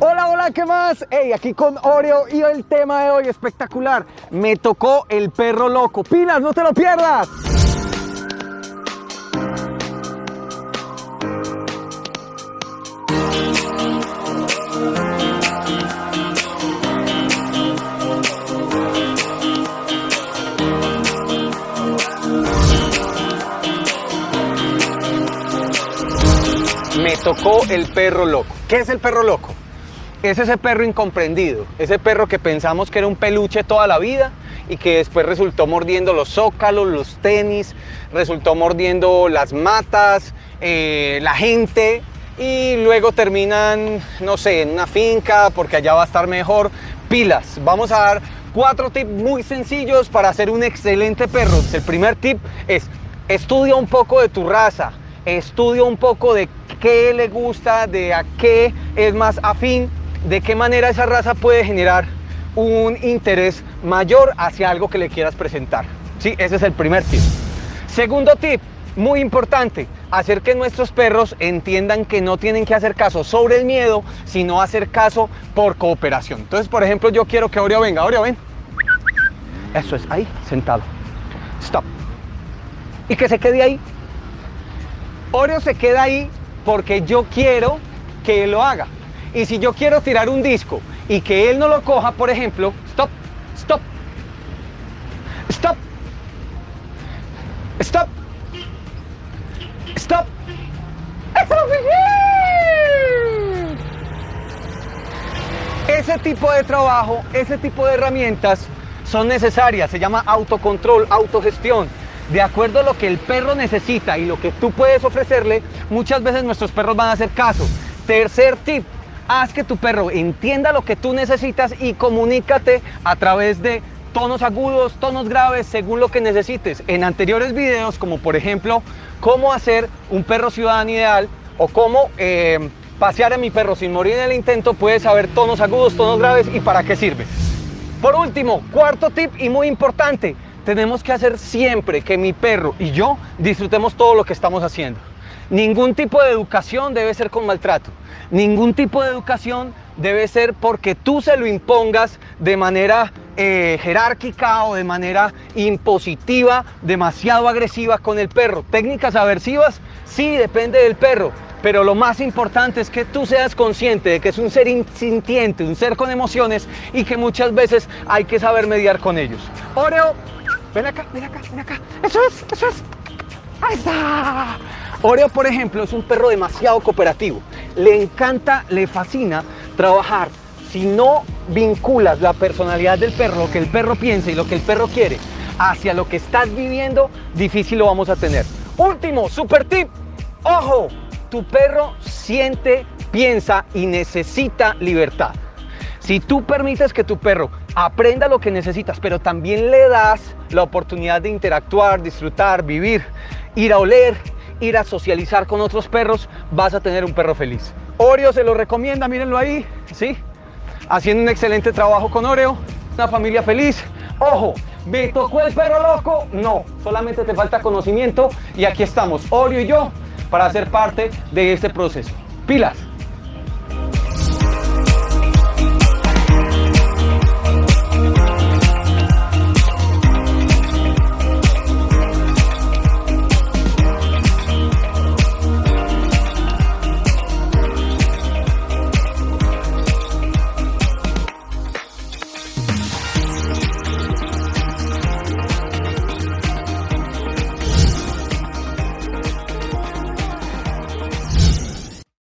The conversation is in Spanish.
Hola, hola, ¿qué más? Hey, aquí con Oreo y el tema de hoy espectacular. Me tocó el perro loco. Pilas, no te lo pierdas. Me tocó el perro loco. ¿Qué es el perro loco? Es ese perro incomprendido, ese perro que pensamos que era un peluche toda la vida y que después resultó mordiendo los zócalos, los tenis, resultó mordiendo las matas, eh, la gente y luego terminan, no sé, en una finca porque allá va a estar mejor. Pilas, vamos a dar cuatro tips muy sencillos para hacer un excelente perro. El primer tip es estudia un poco de tu raza, estudia un poco de qué le gusta, de a qué es más afín de qué manera esa raza puede generar un interés mayor hacia algo que le quieras presentar. Sí, ese es el primer tip. Segundo tip, muy importante, hacer que nuestros perros entiendan que no tienen que hacer caso sobre el miedo, sino hacer caso por cooperación. Entonces, por ejemplo, yo quiero que Oreo venga. Oreo, ven. Eso es, ahí, sentado. Stop. Y que se quede ahí. Oreo se queda ahí porque yo quiero que lo haga. Y si yo quiero tirar un disco y que él no lo coja, por ejemplo, stop, stop, stop, stop, stop. Ese tipo de trabajo, ese tipo de herramientas son necesarias, se llama autocontrol, autogestión. De acuerdo a lo que el perro necesita y lo que tú puedes ofrecerle, muchas veces nuestros perros van a hacer caso. Tercer tip, haz que tu perro entienda lo que tú necesitas y comunícate a través de tonos agudos, tonos graves, según lo que necesites. En anteriores videos, como por ejemplo, cómo hacer un perro ciudadano ideal o cómo eh, pasear a mi perro sin morir en el intento, puedes saber tonos agudos, tonos graves y para qué sirve. Por último, cuarto tip y muy importante, tenemos que hacer siempre que mi perro y yo disfrutemos todo lo que estamos haciendo. Ningún tipo de educación debe ser con maltrato. Ningún tipo de educación debe ser porque tú se lo impongas de manera eh, jerárquica o de manera impositiva, demasiado agresiva con el perro. Técnicas aversivas, sí, depende del perro. Pero lo más importante es que tú seas consciente de que es un ser sintiente, un ser con emociones y que muchas veces hay que saber mediar con ellos. Oreo, ven acá, ven acá, ven acá. Eso es, eso es. Ahí está. Oreo, por ejemplo, es un perro demasiado cooperativo. Le encanta, le fascina trabajar. Si no vinculas la personalidad del perro, lo que el perro piensa y lo que el perro quiere, hacia lo que estás viviendo, difícil lo vamos a tener. Último, super tip. Ojo, tu perro siente, piensa y necesita libertad. Si tú permites que tu perro aprenda lo que necesitas, pero también le das la oportunidad de interactuar, disfrutar, vivir, ir a oler, ir a socializar con otros perros, vas a tener un perro feliz. Oreo se lo recomienda, mírenlo ahí, ¿sí? Haciendo un excelente trabajo con Oreo, una familia feliz. Ojo, ¿me tocó el perro loco? No, solamente te falta conocimiento y aquí estamos, Oreo y yo, para ser parte de este proceso. Pilas.